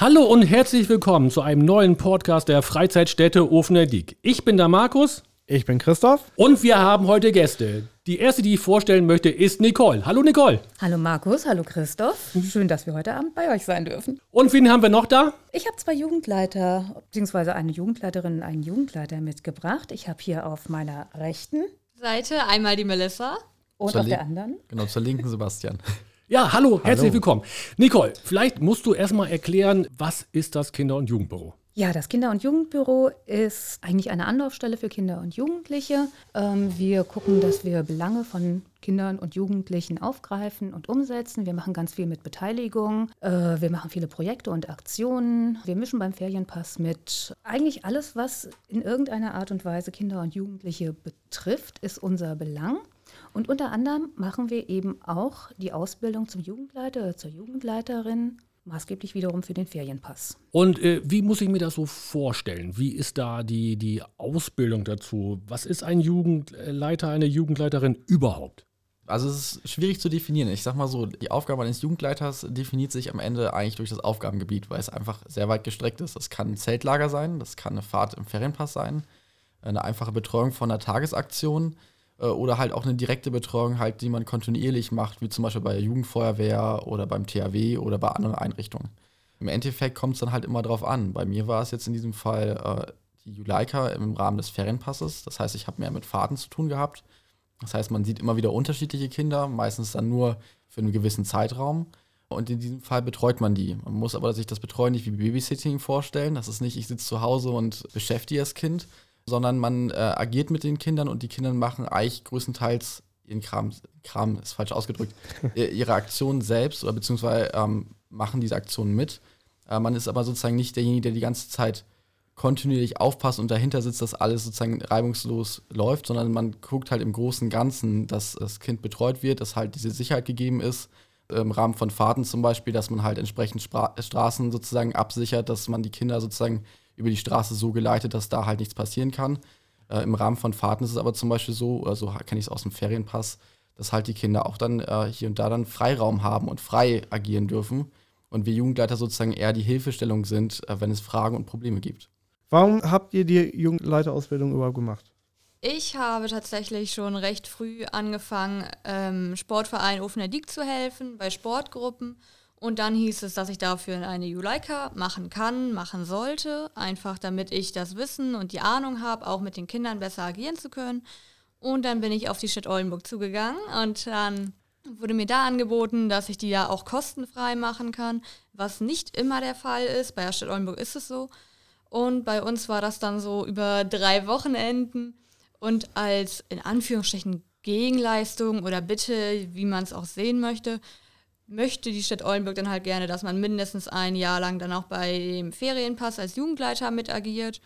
Hallo und herzlich willkommen zu einem neuen Podcast der Freizeitstätte Ofener Diek. Ich bin der Markus. Ich bin Christoph. Und wir haben heute Gäste. Die erste, die ich vorstellen möchte, ist Nicole. Hallo Nicole. Hallo Markus, hallo Christoph. Schön, dass wir heute Abend bei euch sein dürfen. Und wen haben wir noch da? Ich habe zwei Jugendleiter, beziehungsweise eine Jugendleiterin und einen Jugendleiter mitgebracht. Ich habe hier auf meiner rechten Seite einmal die Melissa. und Zur auf der anderen Genau, zur linken Sebastian. Ja, hallo, herzlich Hallo. willkommen. Nicole, vielleicht musst du erstmal erklären, was ist das Kinder- und Jugendbüro? Ja, das Kinder- und Jugendbüro ist eigentlich eine Anlaufstelle für Kinder und Jugendliche. Ähm, wir gucken, dass wir Belange von Kindern und Jugendlichen aufgreifen und umsetzen. Wir machen ganz viel mit Beteiligung. Äh, wir machen viele Projekte und Aktionen. Wir mischen beim Ferienpass mit. Eigentlich alles, was in irgendeiner Art und Weise Kinder und Jugendliche betrifft, ist unser Belang. Und unter anderem machen wir eben auch die Ausbildung zum Jugendleiter oder zur Jugendleiterin, maßgeblich wiederum für den Ferienpass. Und äh, wie muss ich mir das so vorstellen? Wie ist da die, die Ausbildung dazu? Was ist ein Jugendleiter, eine Jugendleiterin überhaupt? Also es ist schwierig zu definieren. Ich sag mal so, die Aufgabe eines Jugendleiters definiert sich am Ende eigentlich durch das Aufgabengebiet, weil es einfach sehr weit gestreckt ist. Das kann ein Zeltlager sein, das kann eine Fahrt im Ferienpass sein, eine einfache Betreuung von einer Tagesaktion oder halt auch eine direkte Betreuung halt, die man kontinuierlich macht, wie zum Beispiel bei der Jugendfeuerwehr oder beim THW oder bei anderen Einrichtungen. Im Endeffekt kommt es dann halt immer drauf an. Bei mir war es jetzt in diesem Fall äh, die Juleika im Rahmen des Ferienpasses. Das heißt, ich habe mehr mit Fahrten zu tun gehabt. Das heißt, man sieht immer wieder unterschiedliche Kinder, meistens dann nur für einen gewissen Zeitraum. Und in diesem Fall betreut man die. Man muss aber sich das Betreuen nicht wie Babysitting vorstellen. Das ist nicht, ich sitze zu Hause und beschäftige das Kind, sondern man äh, agiert mit den Kindern und die Kinder machen eigentlich größtenteils ihren Kram, Kram ist falsch ausgedrückt, ihre Aktionen selbst oder beziehungsweise ähm, machen diese Aktionen mit. Äh, man ist aber sozusagen nicht derjenige, der die ganze Zeit kontinuierlich aufpasst und dahinter sitzt, dass alles sozusagen reibungslos läuft, sondern man guckt halt im großen Ganzen, dass das Kind betreut wird, dass halt diese Sicherheit gegeben ist, im Rahmen von Fahrten zum Beispiel, dass man halt entsprechend Spra Straßen sozusagen absichert, dass man die Kinder sozusagen über die Straße so geleitet, dass da halt nichts passieren kann. Äh, Im Rahmen von Fahrten ist es aber zum Beispiel so, oder so kenne ich es aus dem Ferienpass, dass halt die Kinder auch dann äh, hier und da dann Freiraum haben und frei agieren dürfen. Und wir Jugendleiter sozusagen eher die Hilfestellung sind, äh, wenn es Fragen und Probleme gibt. Warum habt ihr die Jugendleiterausbildung überhaupt gemacht? Ich habe tatsächlich schon recht früh angefangen, ähm, Sportverein Ofener Diek zu helfen, bei Sportgruppen. Und dann hieß es, dass ich dafür eine Juleika machen kann, machen sollte, einfach damit ich das Wissen und die Ahnung habe, auch mit den Kindern besser agieren zu können. Und dann bin ich auf die Stadt Oldenburg zugegangen und dann wurde mir da angeboten, dass ich die ja auch kostenfrei machen kann, was nicht immer der Fall ist. Bei der Stadt Oldenburg ist es so. Und bei uns war das dann so über drei Wochenenden. Und als in Anführungsstrichen Gegenleistung oder Bitte, wie man es auch sehen möchte, möchte die Stadt Oldenburg dann halt gerne, dass man mindestens ein Jahr lang dann auch bei dem Ferienpass als Jugendleiter mit agiert.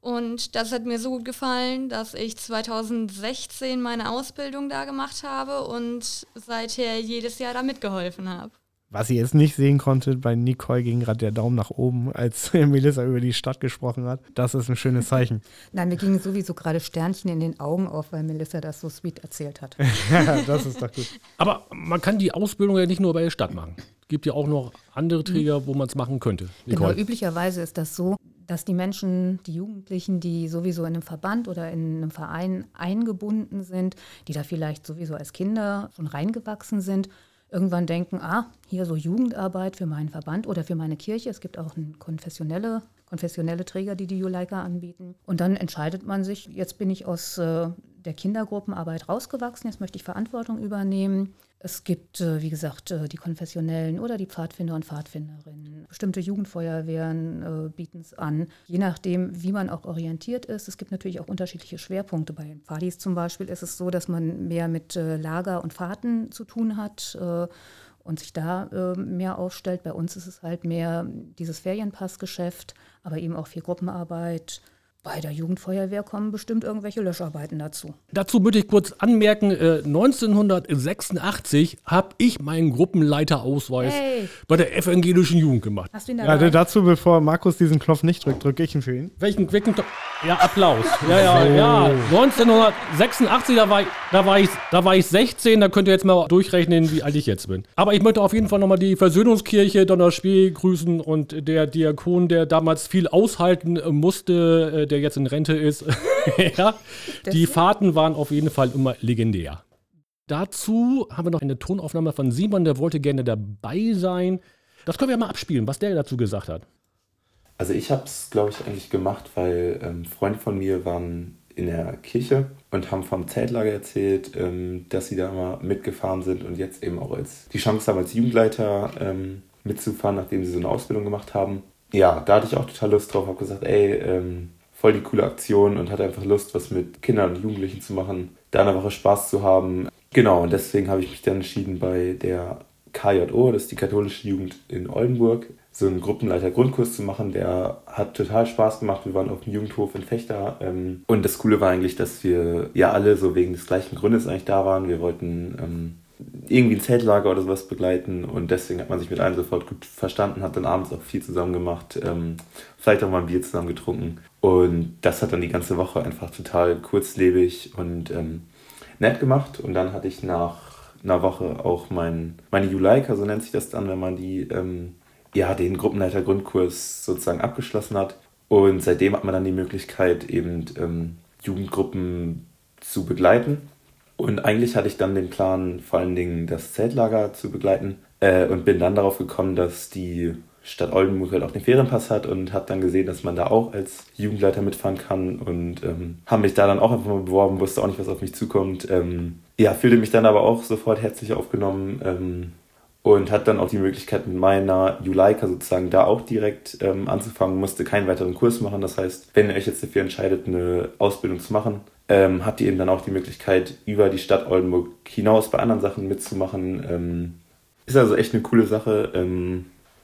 Und das hat mir so gut gefallen, dass ich 2016 meine Ausbildung da gemacht habe und seither jedes Jahr da mitgeholfen habe. Was ihr jetzt nicht sehen konntet, bei Nicole ging gerade der Daumen nach oben, als Melissa über die Stadt gesprochen hat. Das ist ein schönes Zeichen. Nein, mir gingen sowieso gerade Sternchen in den Augen auf, weil Melissa das so sweet erzählt hat. ja, das ist doch gut. Aber man kann die Ausbildung ja nicht nur bei der Stadt machen. Es gibt ja auch noch andere Träger, wo man es machen könnte. Genau, Nicole. üblicherweise ist das so, dass die Menschen, die Jugendlichen, die sowieso in einem Verband oder in einem Verein eingebunden sind, die da vielleicht sowieso als Kinder schon reingewachsen sind, irgendwann denken, ah, hier so Jugendarbeit für meinen Verband oder für meine Kirche. Es gibt auch konfessionelle, konfessionelle Träger, die die Juleika anbieten. Und dann entscheidet man sich, jetzt bin ich aus äh, der Kindergruppenarbeit rausgewachsen, jetzt möchte ich Verantwortung übernehmen. Es gibt, äh, wie gesagt, äh, die konfessionellen oder die Pfadfinder und Pfadfinderinnen. Bestimmte Jugendfeuerwehren äh, bieten es an, je nachdem, wie man auch orientiert ist. Es gibt natürlich auch unterschiedliche Schwerpunkte. Bei Pfadis zum Beispiel ist es so, dass man mehr mit Lager und Fahrten zu tun hat. Und sich da mehr aufstellt. Bei uns ist es halt mehr dieses Ferienpassgeschäft, aber eben auch viel Gruppenarbeit. Bei der Jugendfeuerwehr kommen bestimmt irgendwelche Löscharbeiten dazu. Dazu möchte ich kurz anmerken, äh, 1986 habe ich meinen Gruppenleiterausweis Hey. bei der evangelischen Jugend gemacht. Hast du ihn Ja, dabei? dazu, bevor Markus diesen Knopf nicht drückt, drücke ich ihn für ihn. Welchen, welchen Ja, Applaus. Ja, ja, ja. 1986, da war, ich, da, war ich, da war ich 16, da könnt ihr jetzt mal durchrechnen, wie alt ich jetzt bin. Aber ich möchte auf jeden Fall nochmal die Versöhnungskirche Donnerspiel grüßen und der Diakon, der damals viel aushalten musste, äh, der jetzt in Rente ist. ja, die Fahrten waren auf jeden Fall immer legendär. Dazu haben wir noch eine Tonaufnahme von Simon, der wollte gerne dabei sein. Das können wir ja mal abspielen, was der dazu gesagt hat. Also ich habe es, glaube ich, eigentlich gemacht, weil ähm, Freunde von mir waren in der Kirche und haben vom Zeltlager erzählt, ähm, dass sie da mal mitgefahren sind und jetzt eben auch als die Chance haben, als Jugendleiter ähm, mitzufahren, nachdem sie so eine Ausbildung gemacht haben. Ja, da hatte ich auch total Lust drauf, habe gesagt, ey, ähm, voll die coole Aktion und hatte einfach Lust, was mit Kindern und Jugendlichen zu machen, da eine Woche Spaß zu haben. Genau, und deswegen habe ich mich dann entschieden, bei der KJO, das ist die katholische Jugend in Oldenburg, so einen Gruppenleiter-Grundkurs zu machen. Der hat total Spaß gemacht. Wir waren auf dem Jugendhof in Fechter. Ähm, und das Coole war eigentlich, dass wir ja alle so wegen des gleichen Grundes eigentlich da waren. Wir wollten ähm, irgendwie ein Zeltlager oder sowas begleiten und deswegen hat man sich mit allen sofort gut verstanden, hat dann abends auch viel zusammen gemacht, ähm, vielleicht auch mal ein Bier zusammen getrunken und das hat dann die ganze Woche einfach total kurzlebig und ähm, nett gemacht und dann hatte ich nach einer Woche auch mein, meine Juleika, so nennt sich das dann, wenn man die ähm, ja, den Gruppenleiter-Grundkurs sozusagen abgeschlossen hat. Und seitdem hat man dann die Möglichkeit, eben ähm, Jugendgruppen zu begleiten. Und eigentlich hatte ich dann den Plan, vor allen Dingen das Zeltlager zu begleiten. Äh, und bin dann darauf gekommen, dass die Stadt Oldenburg halt auch den Ferienpass hat und habe dann gesehen, dass man da auch als Jugendleiter mitfahren kann und ähm, habe mich da dann auch einfach mal beworben, wusste auch nicht, was auf mich zukommt. Ähm, ja, fühlte mich dann aber auch sofort herzlich aufgenommen, ähm, und hat dann auch die Möglichkeit mit meiner Juleika sozusagen da auch direkt ähm, anzufangen, musste keinen weiteren Kurs machen. Das heißt, wenn ihr euch jetzt dafür entscheidet, eine Ausbildung zu machen, ähm, habt ihr eben dann auch die Möglichkeit, über die Stadt Oldenburg hinaus bei anderen Sachen mitzumachen. Ähm, ist also echt eine coole Sache.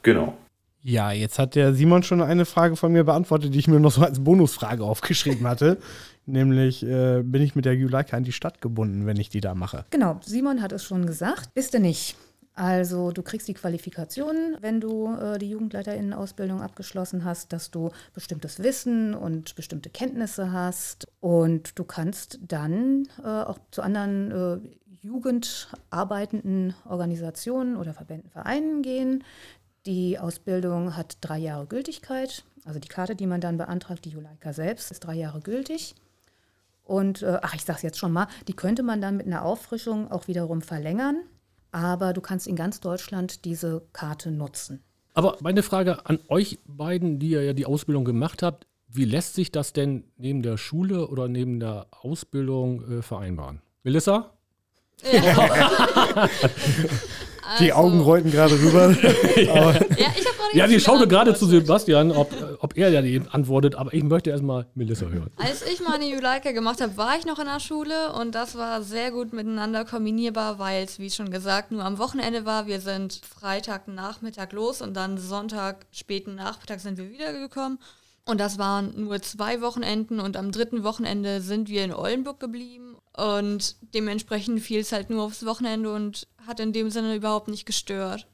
Genau. Ja, jetzt hat der Simon schon eine Frage von mir beantwortet, die ich mir noch so als Bonusfrage aufgeschrieben hatte. Nämlich, äh, bin ich mit der Juleika in die Stadt gebunden, wenn ich die da mache? Genau, Simon hat es schon gesagt. Bist du nicht. Also du kriegst die Qualifikation, wenn du äh, die Jugendleiterinnen-Ausbildung abgeschlossen hast, dass du bestimmtes Wissen und bestimmte Kenntnisse hast und du kannst dann äh, auch zu anderen äh, jugendarbeitenden Organisationen oder Verbänden, Vereinen gehen. Die Ausbildung hat drei Jahre Gültigkeit. Also die Karte, die man dann beantragt, die Juleika selbst, ist drei Jahre gültig. Und, äh, ach, ich sage es jetzt schon mal, die könnte man dann mit einer Auffrischung auch wiederum verlängern aber du kannst in ganz Deutschland diese Karte nutzen. Aber meine Frage an euch beiden, die ihr ja die Ausbildung gemacht habt, wie lässt sich das denn neben der Schule oder neben der Ausbildung äh, vereinbaren? Melissa? Ja. Die also. Augen rollten gerade rüber. ja, ich ja, die schaute gerade zu Sebastian, ob, ob er ja die antwortet, aber ich möchte erstmal Melissa hören. Als ich meine Juleika gemacht habe, war ich noch in der Schule und das war sehr gut miteinander kombinierbar, weil es, wie schon gesagt, nur am Wochenende war. Wir sind Freitagnachmittag los und dann Sonntag späten Nachmittag sind wir wiedergekommen. Und das waren nur zwei Wochenenden und am dritten Wochenende sind wir in Oldenburg geblieben und dementsprechend fiel es halt nur aufs Wochenende und hat in dem Sinne überhaupt nicht gestört.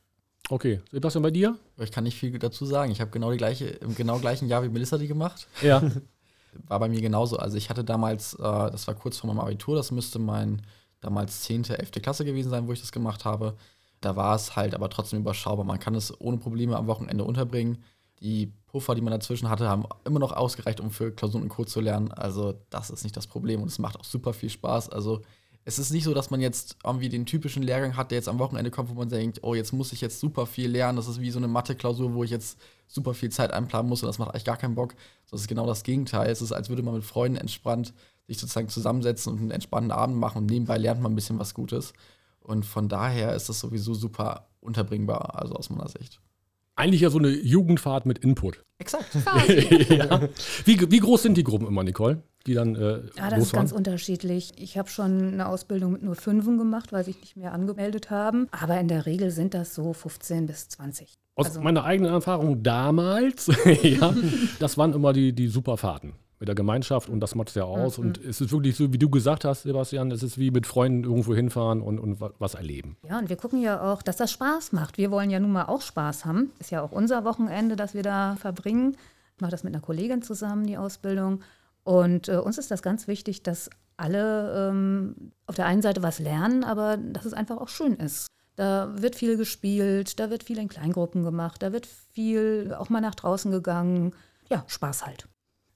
Okay, Sebastian, bei dir? Ich kann nicht viel dazu sagen. Ich habe genau die gleiche, im genau gleichen Jahr wie Melissa die gemacht. Ja. War bei mir genauso. Also ich hatte damals, äh, das war kurz vor meinem Abitur, das müsste mein damals 10., 11. Klasse gewesen sein, wo ich das gemacht habe. Da war es halt aber trotzdem überschaubar. Man kann es ohne Probleme am Wochenende unterbringen. Die Puffer, die man dazwischen hatte, haben immer noch ausgereicht, um für Klausuren und Co. zu lernen. Also das ist nicht das Problem und es macht auch super viel Spaß. Also es ist nicht so, dass man jetzt irgendwie den typischen Lehrgang hat, der jetzt am Wochenende kommt, wo man denkt, oh, jetzt muss ich jetzt super viel lernen. Das ist wie so eine Mathe-Klausur, wo ich jetzt super viel Zeit einplanen muss und das macht eigentlich gar keinen Bock. Das ist genau das Gegenteil. Es ist, als würde man mit Freunden entspannt sich sozusagen zusammensetzen und einen entspannten Abend machen und nebenbei lernt man ein bisschen was Gutes. Und von daher ist das sowieso super unterbringbar, also aus meiner Sicht. Eigentlich ja so eine Jugendfahrt mit Input. Exakt. ja. wie, wie groß sind die Gruppen immer, Nicole? die dann äh, Ja, das ist ganz unterschiedlich. Ich habe schon eine Ausbildung mit nur Fünfen gemacht, weil sich nicht mehr angemeldet haben. Aber in der Regel sind das so 15 bis 20. Aus also, meiner eigenen Erfahrung damals, ja, das waren immer die, die Superfahrten mit der Gemeinschaft und das macht es ja aus. Mhm. Und es ist wirklich so, wie du gesagt hast, Sebastian, es ist wie mit Freunden irgendwo hinfahren und, und was erleben. Ja, und wir gucken ja auch, dass das Spaß macht. Wir wollen ja nun mal auch Spaß haben. Ist ja auch unser Wochenende, das wir da verbringen. Ich mache das mit einer Kollegin zusammen, die Ausbildung. Und äh, uns ist das ganz wichtig, dass alle ähm, auf der einen Seite was lernen, aber dass es einfach auch schön ist. Da wird viel gespielt, da wird viel in Kleingruppen gemacht, da wird viel auch mal nach draußen gegangen. Ja, Spaß halt.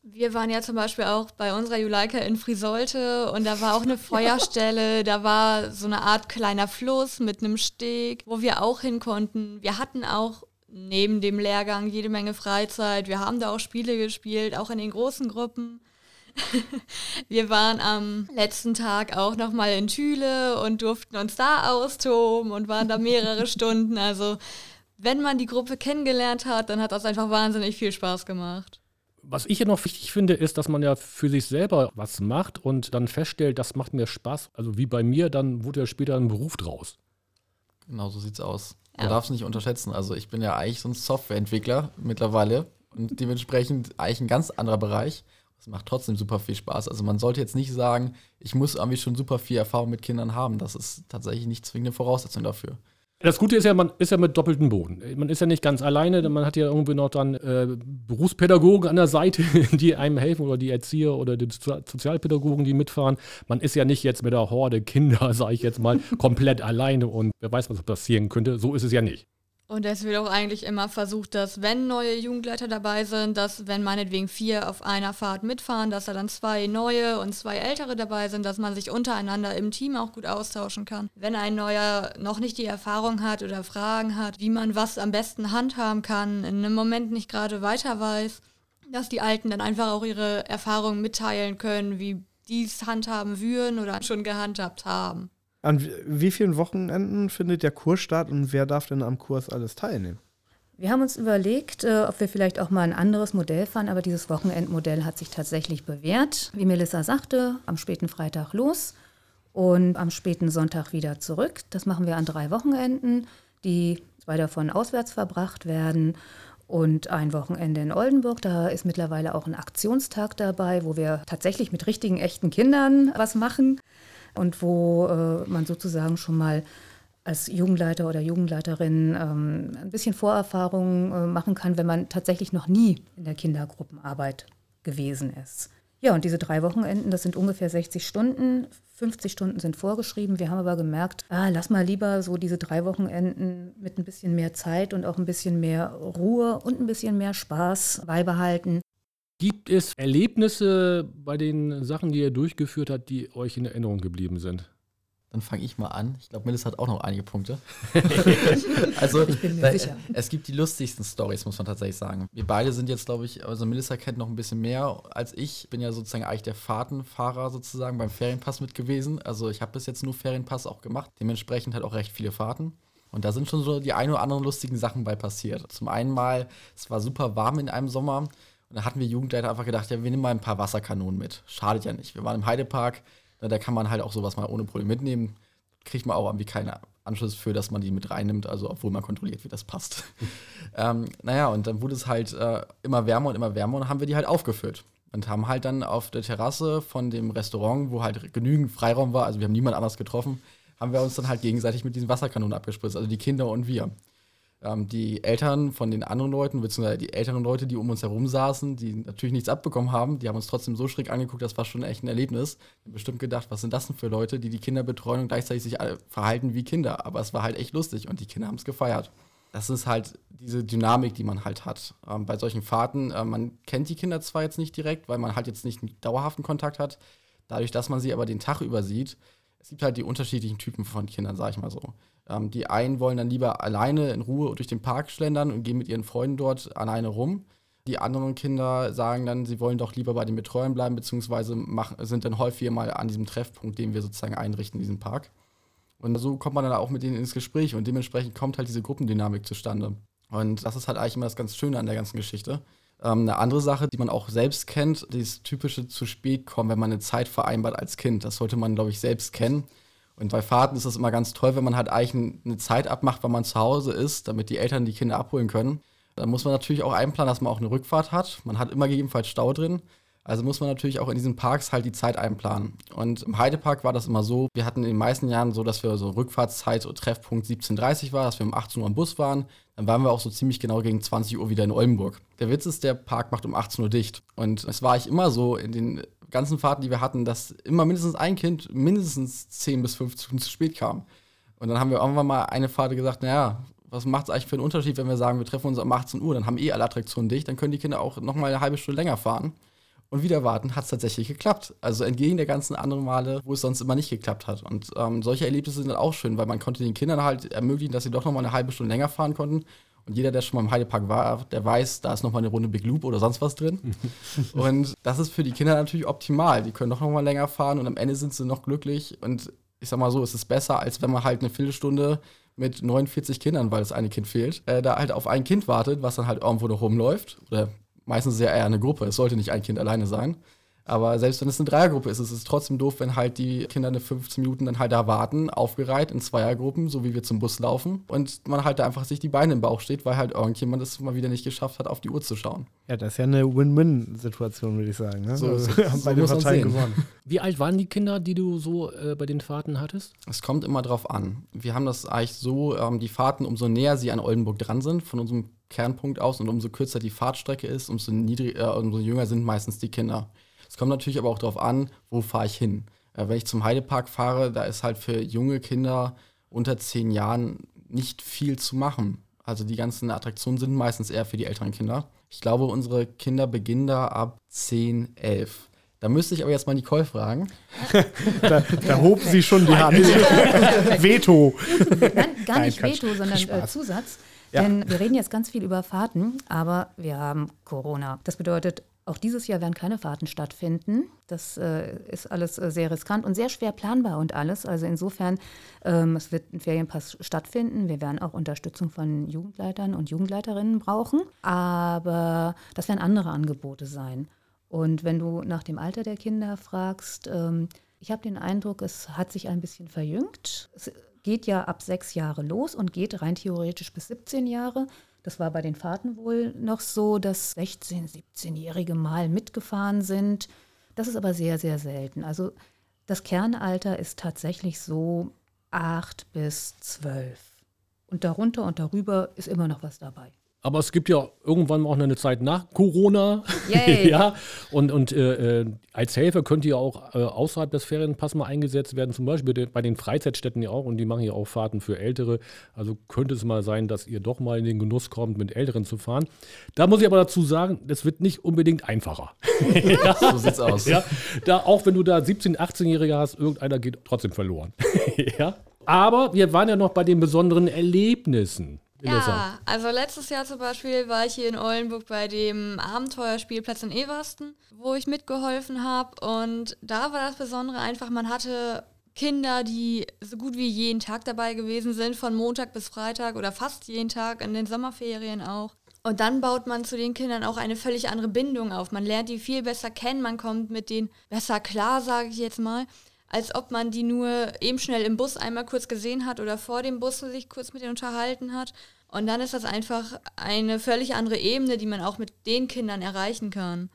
Wir waren ja zum Beispiel auch bei unserer Juleika in Frisolte und da war auch eine Feuerstelle, da war so eine Art kleiner Fluss mit einem Steg, wo wir auch hin konnten. Wir hatten auch neben dem Lehrgang jede Menge Freizeit. Wir haben da auch Spiele gespielt, auch in den großen Gruppen. Wir waren am letzten Tag auch nochmal in Thüle und durften uns da austoben und waren da mehrere Stunden. Also wenn man die Gruppe kennengelernt hat, dann hat das einfach wahnsinnig viel Spaß gemacht. Was ich ja noch wichtig finde, ist, dass man ja für sich selber was macht und dann feststellt, das macht mir Spaß. Also wie bei mir, dann wurde ja später ein Beruf draus. Genau so sieht's aus. Ja. Du darfst nicht unterschätzen. Also ich bin ja eigentlich so ein Softwareentwickler mittlerweile und dementsprechend eigentlich ein ganz anderer Bereich. Es macht trotzdem super viel Spaß. Also man sollte jetzt nicht sagen, ich muss irgendwie schon super viel Erfahrung mit Kindern haben. Das ist tatsächlich nicht zwingende Voraussetzung dafür. Das Gute ist ja, man ist ja mit doppeltem Boden. Man ist ja nicht ganz alleine, man hat ja irgendwie noch dann äh, Berufspädagogen an der Seite, die einem helfen oder die Erzieher oder die Sozialpädagogen, die mitfahren. Man ist ja nicht jetzt mit der Horde Kinder, sage ich jetzt mal, komplett alleine und wer weiß, was passieren könnte. So ist es ja nicht. Und es wird auch eigentlich immer versucht, dass wenn neue Jugendleiter dabei sind, dass wenn meinetwegen vier auf einer Fahrt mitfahren, dass da dann zwei neue und zwei ältere dabei sind, dass man sich untereinander im Team auch gut austauschen kann. Wenn ein neuer noch nicht die Erfahrung hat oder Fragen hat, wie man was am besten handhaben kann, in einem Moment nicht gerade weiter weiß, dass die Alten dann einfach auch ihre Erfahrungen mitteilen können, wie die es handhaben würden oder schon gehandhabt haben. An wie vielen Wochenenden findet der Kurs statt und wer darf denn am Kurs alles teilnehmen? Wir haben uns überlegt, äh, ob wir vielleicht auch mal ein anderes Modell fahren, aber dieses Wochenendmodell hat sich tatsächlich bewährt. Wie Melissa sagte, am späten Freitag los und am späten Sonntag wieder zurück. Das machen wir an drei Wochenenden, die zwei davon auswärts verbracht werden und ein Wochenende in Oldenburg. Da ist mittlerweile auch ein Aktionstag dabei, wo wir tatsächlich mit richtigen, echten Kindern was machen und wo äh, man sozusagen schon mal als Jugendleiter oder Jugendleiterin ähm, ein bisschen Vorerfahrung äh, machen kann, wenn man tatsächlich noch nie in der Kindergruppenarbeit gewesen ist. Ja, und diese drei Wochenenden, das sind ungefähr 60 Stunden. 50 Stunden sind vorgeschrieben. Wir haben aber gemerkt, ah, lass mal lieber so diese drei Wochenenden mit ein bisschen mehr Zeit und auch ein bisschen mehr Ruhe und ein bisschen mehr Spaß beibehalten. Gibt es Erlebnisse bei den Sachen, die ihr durchgeführt habt, die euch in Erinnerung geblieben sind? Dann fange ich mal an. Ich glaube, Melis hat auch noch einige Punkte. also, da, es gibt die lustigsten Stories, muss man tatsächlich sagen. Wir beide sind jetzt, glaube ich, also Melissa kennt noch ein bisschen mehr als ich. Bin ja sozusagen eigentlich der Fahrtenfahrer sozusagen beim Ferienpass mit gewesen. Also, ich habe bis jetzt nur Ferienpass auch gemacht. Dementsprechend hat auch recht viele Fahrten. Und da sind schon so die ein oder anderen lustigen Sachen bei passiert. Zum einen mal, es war super warm in einem Sommer. Und da hatten wir Jugendleiter einfach gedacht, ja, wir nehmen mal ein paar Wasserkanonen mit. Schadet ja nicht. Wir waren im Heidepark, da kann man halt auch sowas mal ohne Probleme mitnehmen. Kriegt man auch irgendwie keinen Anschluss für, dass man die mit reinnimmt, also obwohl man kontrolliert, wie das passt. ähm, naja, und dann wurde es halt äh, immer wärmer und immer wärmer und haben wir die halt aufgefüllt. Und haben halt dann auf der Terrasse von dem Restaurant, wo halt genügend Freiraum war, also wir haben niemand anders getroffen, haben wir uns dann halt gegenseitig mit diesen Wasserkanonen abgespritzt, also die Kinder und wir ähm, die Eltern von den anderen Leuten, beziehungsweise die älteren Leute, die um uns herum saßen, die natürlich nichts abbekommen haben, die haben uns trotzdem so schräg angeguckt, das war schon echt ein Erlebnis. Die haben bestimmt gedacht, was sind das denn für Leute, die die Kinder betreuen und gleichzeitig sich verhalten wie Kinder. Aber es war halt echt lustig und die Kinder haben es gefeiert. Das ist halt diese Dynamik, die man halt hat. Ähm, bei solchen Fahrten, äh, man kennt die Kinder zwar jetzt nicht direkt, weil man halt jetzt nicht einen dauerhaften Kontakt hat. Dadurch, dass man sie aber den Tag übersieht, es gibt halt die unterschiedlichen Typen von Kindern, sag ich mal so. Ähm, die einen wollen dann lieber alleine in Ruhe durch den Park schlendern und gehen mit ihren Freunden dort alleine rum. Die anderen Kinder sagen dann, sie wollen doch lieber bei den Betreuern bleiben, beziehungsweise machen, sind dann häufiger mal an diesem Treffpunkt, den wir sozusagen einrichten in diesem Park. Und so kommt man dann auch mit denen ins Gespräch und dementsprechend kommt halt diese Gruppendynamik zustande. Und das ist halt eigentlich immer das ganz Schöne an der ganzen Geschichte. Ähm, eine andere Sache, die man auch selbst kennt, dieses typische zu spät kommen, wenn man eine Zeit vereinbart als Kind. Das sollte man, glaube ich, selbst kennen. Und bei Fahrten ist es immer ganz toll, wenn man halt eigentlich eine Zeit abmacht, wann man zu Hause ist, damit die Eltern die Kinder abholen können. Dann muss man natürlich auch einplanen, dass man auch eine Rückfahrt hat. Man hat immer gegebenenfalls Stau drin. Also muss man natürlich auch in diesen Parks halt die Zeit einplanen. Und im Heidepark war das immer so, wir hatten in den meisten Jahren so, dass wir so Rückfahrtszeit, so Treffpunkt 17.30 war, dass wir um 18 Uhr am Bus waren. Dann waren wir auch so ziemlich genau gegen 20 Uhr wieder in Oldenburg. Der Witz ist, der Park macht um 18 Uhr dicht. Und es war ich immer so in den ganzen Fahrten, die wir hatten, dass immer mindestens ein Kind mindestens 10 bis 15 Stunden zu spät kam. Und dann haben wir irgendwann mal eine Fahrt gesagt, naja, was macht es eigentlich für einen Unterschied, wenn wir sagen, wir treffen uns um 18 Uhr, dann haben eh alle Attraktionen dicht, dann können die Kinder auch noch mal eine halbe Stunde länger fahren. Und wieder warten hat es tatsächlich geklappt. Also entgegen der ganzen anderen Male, wo es sonst immer nicht geklappt hat. Und ähm, solche Erlebnisse sind dann auch schön, weil man konnte den Kindern halt ermöglichen, dass sie doch noch mal eine halbe Stunde länger fahren konnten. Und jeder, der schon mal im Heidepark war, der weiß, da ist noch mal eine Runde Big Loop oder sonst was drin. und das ist für die Kinder natürlich optimal. Die können doch noch mal länger fahren und am Ende sind sie noch glücklich. Und ich sag mal so, es ist besser, als wenn man halt eine Viertelstunde mit 49 Kindern, weil das eine Kind fehlt, äh, da halt auf ein Kind wartet, was dann halt irgendwo noch rumläuft. Oder meistens ist ja eher eine Gruppe. Es sollte nicht ein Kind alleine sein. Aber selbst wenn es eine Dreiergruppe ist, ist es trotzdem doof, wenn halt die Kinder eine 15 Minuten dann halt da warten, aufgereiht in Zweiergruppen, so wie wir zum Bus laufen. Und man halt da einfach sich die Beine im Bauch steht, weil halt irgendjemand es mal wieder nicht geschafft hat, auf die Uhr zu schauen. Ja, das ist ja eine Win-Win-Situation, würde ich sagen. Ne? So ist Also, haben So beide Parteien gewonnen. Wie alt waren die Kinder, die du so äh, bei den Fahrten hattest? Es kommt immer drauf an. Wir haben das eigentlich so, ähm, die Fahrten, umso näher sie an Oldenburg dran sind, von unserem Kernpunkt aus, und umso kürzer die Fahrtstrecke ist, umso, niedrig, äh, umso jünger sind meistens die Kinder. Es kommt natürlich aber auch darauf an, wo fahre ich hin. Äh, wenn ich zum Heidepark fahre, da ist halt für junge Kinder unter zehn Jahren nicht viel zu machen. Also die ganzen Attraktionen sind meistens eher für die älteren Kinder. Ich glaube, unsere Kinder beginnen da ab 10, 11. Da müsste ich aber jetzt mal Nicole fragen. Da, da hob sie schon die Hand. Veto. Nein, gar Nein, nicht Quatsch. Veto, sondern äh. Zusatz. Ja. Denn wir reden jetzt ganz viel über Fahrten, aber wir haben Corona. Das bedeutet, auch dieses Jahr werden keine Fahrten stattfinden. Das äh, ist alles äh, sehr riskant und sehr schwer planbar und alles. Also insofern, ähm, es wird ein Ferienpass stattfinden. Wir werden auch Unterstützung von Jugendleitern und Jugendleiterinnen brauchen. Aber das werden andere Angebote sein. Und wenn du nach dem Alter der Kinder fragst, ähm, ich habe den Eindruck, es hat sich ein bisschen verjüngt. Es geht ja ab sechs Jahre los und geht rein theoretisch bis 17 Jahre. Das war bei den Fahrten wohl noch so, dass 16-, 17-Jährige mal mitgefahren sind. Das ist aber sehr, sehr selten. Also das Kernalter ist tatsächlich so acht bis zwölf. Und darunter und darüber ist immer noch was dabei. Aber es gibt ja irgendwann auch noch eine Zeit nach Corona. Ja. Und, und äh, äh, als Helfer könnt ihr auch äh, außerhalb des Ferienpass mal eingesetzt werden, zum Beispiel bei den Freizeitstätten ja auch. Und die machen ja auch Fahrten für Ältere. Also könnte es mal sein, dass ihr doch mal in den Genuss kommt, mit Älteren zu fahren. Da muss ich aber dazu sagen, das wird nicht unbedingt einfacher. So sieht's aus. Ja, da, auch wenn du da 17-, 18-Jährige hast, irgendeiner geht trotzdem verloren. ja. Aber wir waren ja noch bei den besonderen Erlebnissen. Melissa. Ja, also letztes Jahr zum Beispiel war ich hier in Oldenburg bei dem Abenteuerspielplatz in Eversten, wo ich mitgeholfen habe. Und da war das Besondere einfach, man hatte Kinder, die so gut wie jeden Tag dabei gewesen sind, von Montag bis Freitag oder fast jeden Tag in den Sommerferien auch. Und dann baut man zu den Kindern auch eine völlig andere Bindung auf. Man lernt die viel besser kennen, man kommt mit denen besser klar, sage ich jetzt mal, als ob man die nur eben schnell im Bus einmal kurz gesehen hat oder vor dem Bus sich kurz mit denen unterhalten hat. Und dann ist das einfach eine völlig andere Ebene, die man auch mit den Kindern erreichen kann.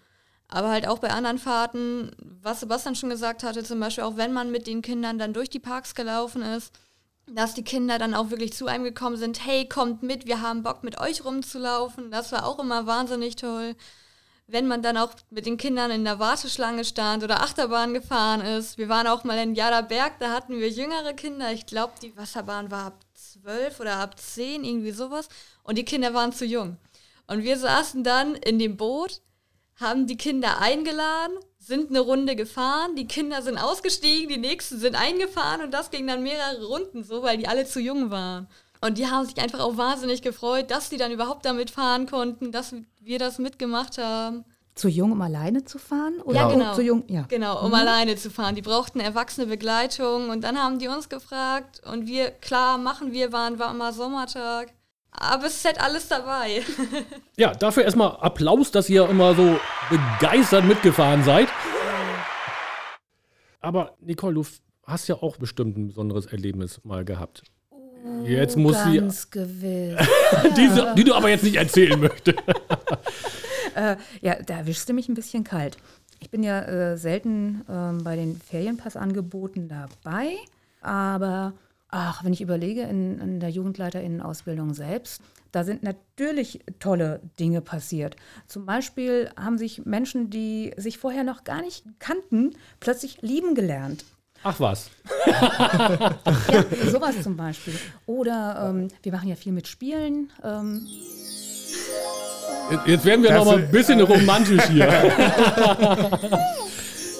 Aber halt auch bei anderen Fahrten, was Sebastian schon gesagt hatte, zum Beispiel auch wenn man mit den Kindern dann durch die Parks gelaufen ist, dass die Kinder dann auch wirklich zu einem gekommen sind, hey, kommt mit, wir haben Bock mit euch rumzulaufen. Das war auch immer wahnsinnig toll. Wenn man dann auch mit den Kindern in der Warteschlange stand oder Achterbahn gefahren ist. Wir waren auch mal in Jaderberg, da hatten wir jüngere Kinder. Ich glaube, die Wasserbahn war ab zwölf oder ab zehn, irgendwie sowas. Und die Kinder waren zu jung. Und wir saßen dann in dem Boot, haben die Kinder eingeladen, sind eine Runde gefahren, die Kinder sind ausgestiegen, die nächsten sind eingefahren und das ging dann mehrere Runden so, weil die alle zu jung waren. Und die haben sich einfach auch wahnsinnig gefreut, dass die dann überhaupt damit fahren konnten, dass wir das mitgemacht haben. Zu jung, um alleine zu fahren? Oder Ja, genau. zu jung? Ja. Genau, um alleine zu fahren. Die brauchten erwachsene Begleitung und dann haben die uns gefragt und wir, klar, machen wir, waren, war immer Sommertag. Aber es ist halt alles dabei. Ja, dafür erstmal Applaus, dass ihr immer so begeistert mitgefahren seid. Aber Nicole, du hast ja auch bestimmt ein besonderes Erlebnis mal gehabt. Jetzt muss sie, Ganz gewiss. diese, die du aber jetzt nicht erzählen möchtest. Ja, da erwischst du mich ein bisschen kalt. Ich bin ja äh, selten ähm, bei den Ferienpassangeboten dabei, aber Ach, wenn ich überlege, in, in der Jugendleiterinnen-Ausbildung selbst, da sind natürlich tolle Dinge passiert. Zum Beispiel haben sich Menschen, die sich vorher noch gar nicht kannten, plötzlich lieben gelernt. Ach was. Ja, sowas zum Beispiel. Oder ähm, wir machen ja viel mit Spielen. Ähm, Jetzt- Jetzt werden wir Das- noch mal ein bisschen romantisch hier.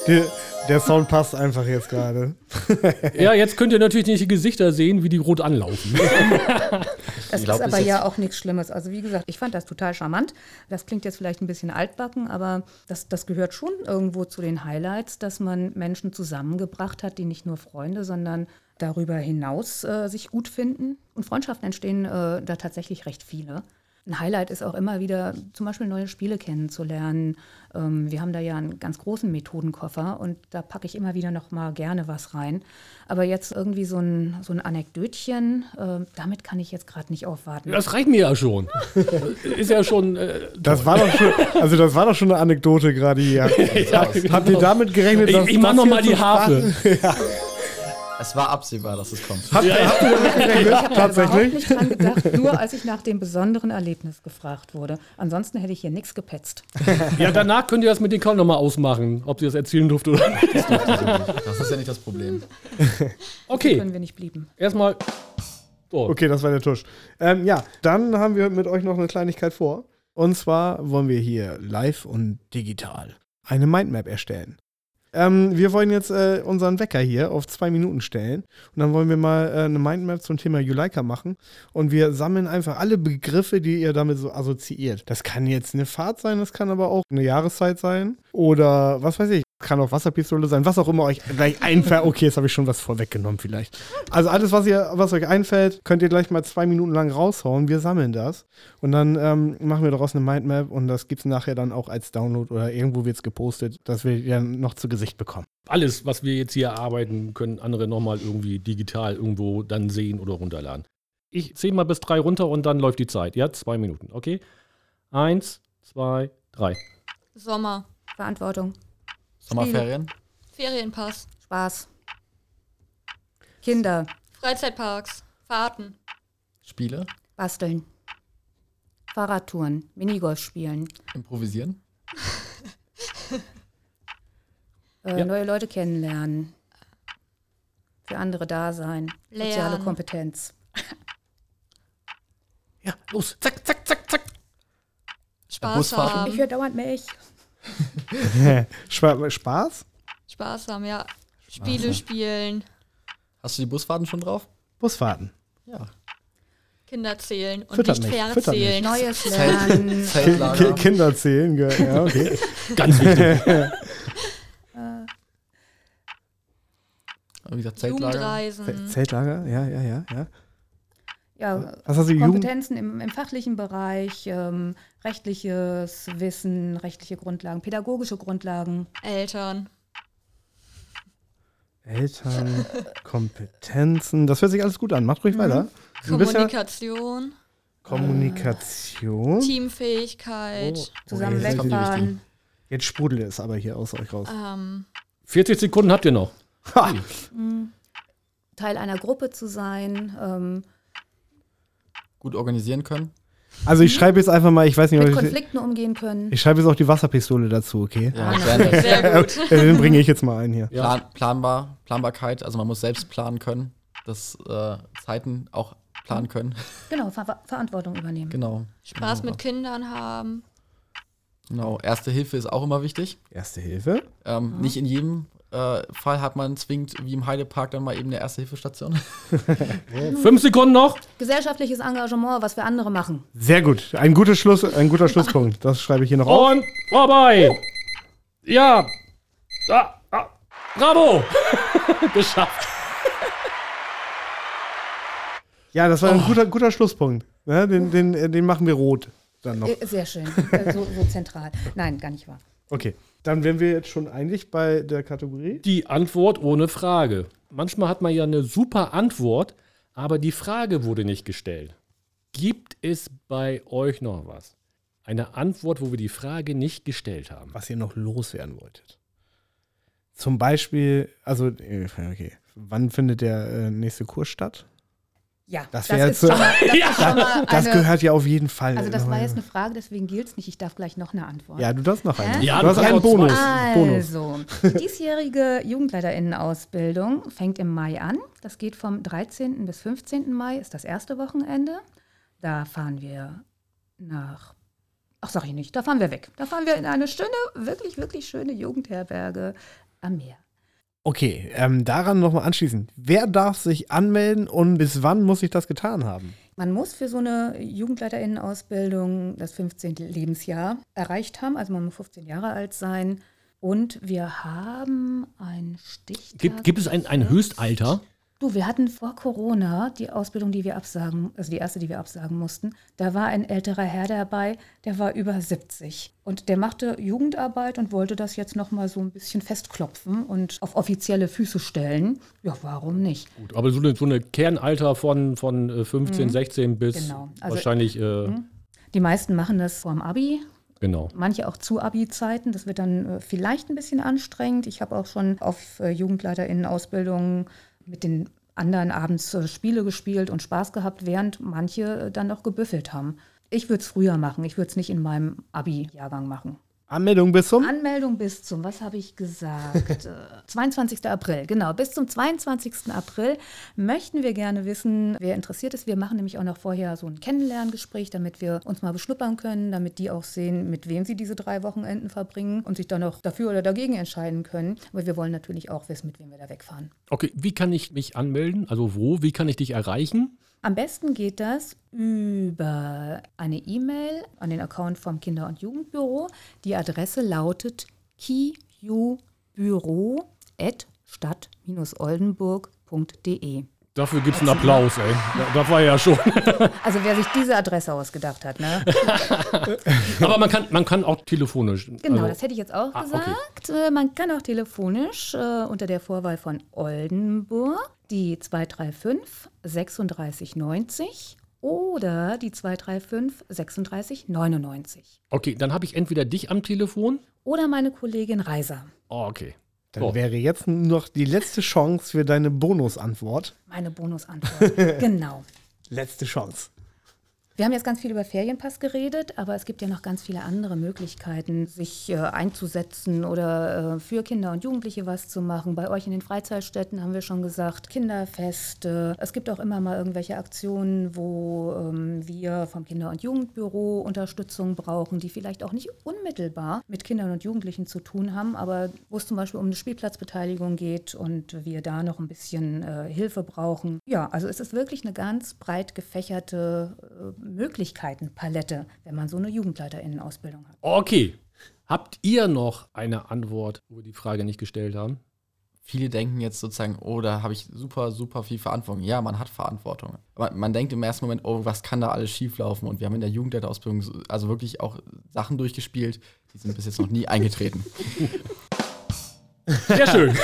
Der, der Sound passt einfach jetzt gerade. ja, jetzt könnt ihr natürlich nicht die Gesichter sehen, wie die rot anlaufen. Das glaub, ist aber jetzt- ja auch nichts Schlimmes. Also wie gesagt, ich fand das total charmant. Das klingt jetzt vielleicht ein bisschen altbacken, aber das, das gehört schon irgendwo zu den Highlights, dass man Menschen zusammengebracht hat, die nicht nur Freunde, sondern darüber hinaus äh, sich gut finden. Und Freundschaften entstehen äh, da tatsächlich recht viele. Ein Highlight ist auch immer wieder zum Beispiel neue Spiele kennenzulernen. Ähm, wir haben da ja einen ganz großen Methodenkoffer und da packe ich immer wieder noch mal gerne was rein. Aber jetzt irgendwie so ein, so ein Anekdötchen, äh, damit kann ich jetzt gerade nicht aufwarten. Das reicht mir ja schon. Ist ja schon. Äh, Das war doch schon, also das war doch schon eine Anekdote gerade hier. Habt ihr damit gerechnet, ich dass ich mach das noch mal die Sprache- Harfe. Es war absehbar, dass es kommt. Ich habe da überhaupt Tatsächlich? nicht dran gedacht, nur als ich nach dem besonderen Erlebnis gefragt wurde. Ansonsten hätte ich hier nichts gepetzt. Ja, danach könnt ihr das mit den Kauen noch mal ausmachen, ob sie das erzählen durfte oder nicht. Das ist ja nicht das Problem. Okay, Können wir nicht blieben. erstmal. So. Okay, das war der Tusch. Ähm, ja, dann haben wir mit euch noch eine Kleinigkeit vor. Und zwar wollen wir hier live und digital eine Mindmap erstellen. Ähm, wir wollen jetzt äh, unseren Wecker hier auf zwei Minuten stellen. Und dann wollen wir mal äh, eine Mindmap zum Thema Juleika machen. Und wir sammeln einfach alle Begriffe, die ihr damit so assoziiert. Das kann jetzt eine Fahrt sein, das kann aber auch eine Jahreszeit sein. Oder was weiß ich. Kann auch Wasserpistole sein, was auch immer euch gleich einfällt. Okay, jetzt habe ich schon was vorweggenommen vielleicht. Also alles, was, ihr, was euch einfällt, könnt ihr gleich mal zwei Minuten lang raushauen. Wir sammeln das. Und dann ähm, machen wir daraus eine Mindmap und das gibt es nachher dann auch als Download oder irgendwo wird es gepostet, dass wir ja noch zu Gesicht bekommen. Alles, was wir jetzt hier erarbeiten, können andere nochmal irgendwie digital irgendwo dann sehen oder runterladen. Ich zähle mal bis drei runter und dann läuft die Zeit. Ja, zwei Minuten. Okay? Eins, zwei, drei. Sommer, Verantwortung, Sommerferien, Ferienpass, Spaß, Kinder, Freizeitparks, Fahrten, Spiele, basteln, Fahrradtouren, Minigolf spielen, improvisieren, äh, Ja. neue Leute kennenlernen, für andere da sein, soziale Lernen. Kompetenz. Ja, los. Zack, zack, zack, zack. Spaß Busfahrten? haben. Ich höre dauernd Milch. Spa Spaß? Spaß haben, ja. Spiele spielen, Hast du die Busfahrten schon drauf? Busfahrten. Ja. Kinder zählen und Füttert nicht mich, Pferde füttert mich. zählen. Neues lernen. Kinder zählen, ja, okay. Ganz wichtig. Wie gesagt, Zeltlager. Jugendreisen, Zeltlager, ja, ja, ja, ja. Ja, Was hast du, Jugend? Kompetenzen im, im fachlichen Bereich, ähm, rechtliches Wissen, rechtliche Grundlagen, pädagogische Grundlagen. Eltern. Eltern, Kompetenzen. Das hört sich alles gut an. Macht ruhig weiter. Du bist ja Kommunikation, Kommunikation. Teamfähigkeit, Oh, Zusammen jetzt kommt die wegfahren. Jetzt sprudelt es aber hier aus euch raus. ähm, 40 Sekunden habt ihr noch. Ha! Teil einer Gruppe zu sein, ähm, Gut organisieren können. Also ich schreibe jetzt einfach mal, ich weiß nicht, mit ob ich, Konflikten umgehen können. ich schreibe jetzt auch die Wasserpistole dazu, okay? Ja, gerne. sehr gut. Den bringe ich jetzt mal ein hier. Ja. Plan, planbar, Planbarkeit, also man muss selbst planen können, dass äh, Zeiten auch planen können. Genau, Ver Verantwortung übernehmen. Genau. Spaß genau. mit Kindern haben. Genau. Erste Hilfe ist auch immer wichtig. Erste Hilfe. Ähm, Nicht in jedem äh, Fall hat man zwingend, wie im Heidepark, dann mal eben eine Erste-Hilfe-Station. Fünf Sekunden noch. Gesellschaftliches Engagement, was wir andere machen. Sehr gut. Ein guter Schluss, ein guter Schlusspunkt. Das schreibe ich hier noch auf. Und vorbei. Ja. Da. Ah. Bravo. Geschafft. Ja, das war ein guter, guter Schlusspunkt. Ja, den, den, äh, den machen wir rot dann noch. Äh, Sehr schön. So, so zentral. Nein, gar nicht wahr. Okay. Dann wären wir jetzt schon einig bei der Kategorie. Die Antwort ohne Frage. Manchmal hat man ja eine super Antwort, aber die Frage wurde nicht gestellt. Gibt es bei euch noch was? Eine Antwort, wo wir die Frage nicht gestellt haben. Was ihr noch loswerden wolltet. Zum Beispiel, also, äh, okay, wann findet der äh, nächste Kurs statt? Ja, Das das, jetzt- schon mal, das ist schon mal Das eine, gehört ja auf jeden Fall. Also das war jetzt eine Frage, deswegen gilt es nicht. Ich darf gleich noch eine Antwort. Ja, du darfst noch einen. Hä? Ja, du hast einen. Bonus. Also, die diesjährige Jugendleiterinnenausbildung fängt im Mai an. Das geht vom 13. bis 15. Mai, ist das erste Wochenende. Da fahren wir nach, ach sag ich nicht, da fahren wir weg. Da fahren wir in eine schöne, wirklich, wirklich schöne Jugendherberge am Meer. Okay, ähm, daran nochmal anschließend. Wer darf sich anmelden und bis wann muss ich das getan haben? Man muss für so eine Jugendleiterinnenausbildung das 15. Lebensjahr erreicht haben, also man muss 15 Jahre alt sein. Und wir haben einen Stichtag. Gibt, gibt es ein, ein Höchstalter? Du, wir hatten vor Corona die Ausbildung, die wir absagen, also die erste, die wir absagen mussten. Da war ein älterer Herr dabei, der war über 70. Und der machte Jugendarbeit und wollte das jetzt nochmal so ein bisschen festklopfen und auf offizielle Füße stellen. Ja, warum nicht? Gut, aber so eine, so eine Kernalter von, von äh, 15, 16 bis Genau. Also- wahrscheinlich, äh, Die meisten machen das vorm Abi, genau. manche auch zu Abi-Zeiten. Das wird dann äh, vielleicht ein bisschen anstrengend. Ich habe auch schon auf äh, JugendleiterInnen-Ausbildungen mit den anderen abends äh, Spiele gespielt und Spaß gehabt, während manche äh, dann noch gebüffelt haben. Ich würde es früher machen. Ich würde es nicht in meinem Abi-Jahrgang machen. Anmeldung bis zum? Anmeldung bis zum, was habe ich gesagt? Äh, 22. April, genau. Bis zum 22. April möchten wir gerne wissen, wer interessiert ist. Wir machen nämlich auch noch vorher so ein Kennenlerngespräch, damit wir uns mal beschnuppern können, damit die auch sehen, mit wem sie diese drei Wochenenden verbringen und sich dann auch dafür oder dagegen entscheiden können. Aber wir wollen natürlich auch wissen, mit wem wir da wegfahren. Okay, wie kann ich mich anmelden? Also wo? Wie kann ich dich erreichen? Am besten geht das über eine E-Mail an den Account vom Kinder- und Jugendbüro. Die Adresse lautet kijubüro.stadt-oldenburg.de. Dafür gibt es einen Applaus, ey. Da, war ja schon. Also wer sich diese Adresse ausgedacht hat, ne? Aber man kann, man kann auch telefonisch. Genau, also, das hätte ich jetzt auch Ah, okay. gesagt. Äh, Man kann auch telefonisch äh, unter der Vorwahl von Oldenburg die 235 3690 oder die 235 3699 Okay, dann habe ich entweder dich am Telefon. oder meine Kollegin Reiser. Oh, okay. Dann So. wäre jetzt noch die letzte Chance für deine Bonusantwort. Meine Bonusantwort. genau. Letzte Chance. Wir haben jetzt ganz viel über Ferienpass geredet, aber es gibt ja noch ganz viele andere Möglichkeiten, sich äh, einzusetzen oder äh, für Kinder und Jugendliche was zu machen. Bei euch in den Freizeitstätten haben wir schon gesagt, Kinderfeste. Es gibt auch immer mal irgendwelche Aktionen, wo ähm, wir vom Kinder- und Jugendbüro Unterstützung brauchen, die vielleicht auch nicht unmittelbar mit Kindern und Jugendlichen zu tun haben, aber wo es zum Beispiel um eine Spielplatzbeteiligung geht und wir da noch ein bisschen äh, Hilfe brauchen. Ja, also es ist wirklich eine ganz breit gefächerte äh, Möglichkeitenpalette, wenn man so eine Jugendleiterinnen-Ausbildung hat. Okay. Habt ihr noch eine Antwort, wo wir die Frage nicht gestellt haben? Viele denken jetzt sozusagen, oh, da habe ich super, super viel Verantwortung. Ja, man hat Verantwortung. Aber man denkt im ersten Moment, oh, was kann da alles schieflaufen? Und wir haben in der Jugendleiterausbildung so- also wirklich auch Sachen durchgespielt, die sind bis jetzt noch nie eingetreten. Sehr schön.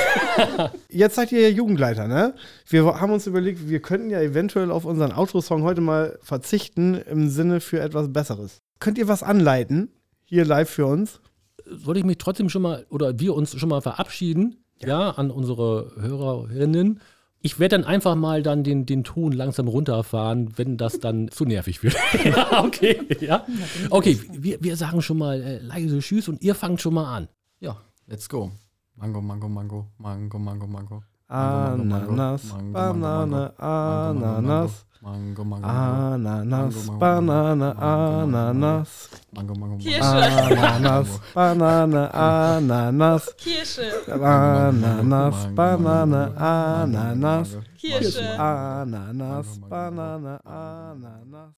Jetzt seid ihr ja Jugendleiter, ne? Wir haben uns überlegt, wir könnten ja eventuell auf unseren Outro-Song heute mal verzichten im Sinne für etwas Besseres. Könnt ihr was anleiten? Hier live für uns? Soll ich mich trotzdem schon mal oder wir uns schon mal verabschieden? Ja, an unsere Hörerinnen. Ich werde dann einfach mal dann den, den Ton langsam runterfahren, wenn das dann zu nervig wird. ja, okay, ja. Okay, wir, wir sagen schon mal äh, leise Tschüss und ihr fangt schon mal an. Ja, let's go. Mango, Mango, Mango, Mango, Mango, Mango. Ananas, Banane, Ananas, Mango, Mango, Mango. Ananas, Mango, Mango, Banane, Mango, Mango, Ananas, Mango, Mango, Mango. Ananas, Banane, Ananas, Kirsche. Ananas, Banane, Ananas, Kirsche. Ananas, Banane, Ananas.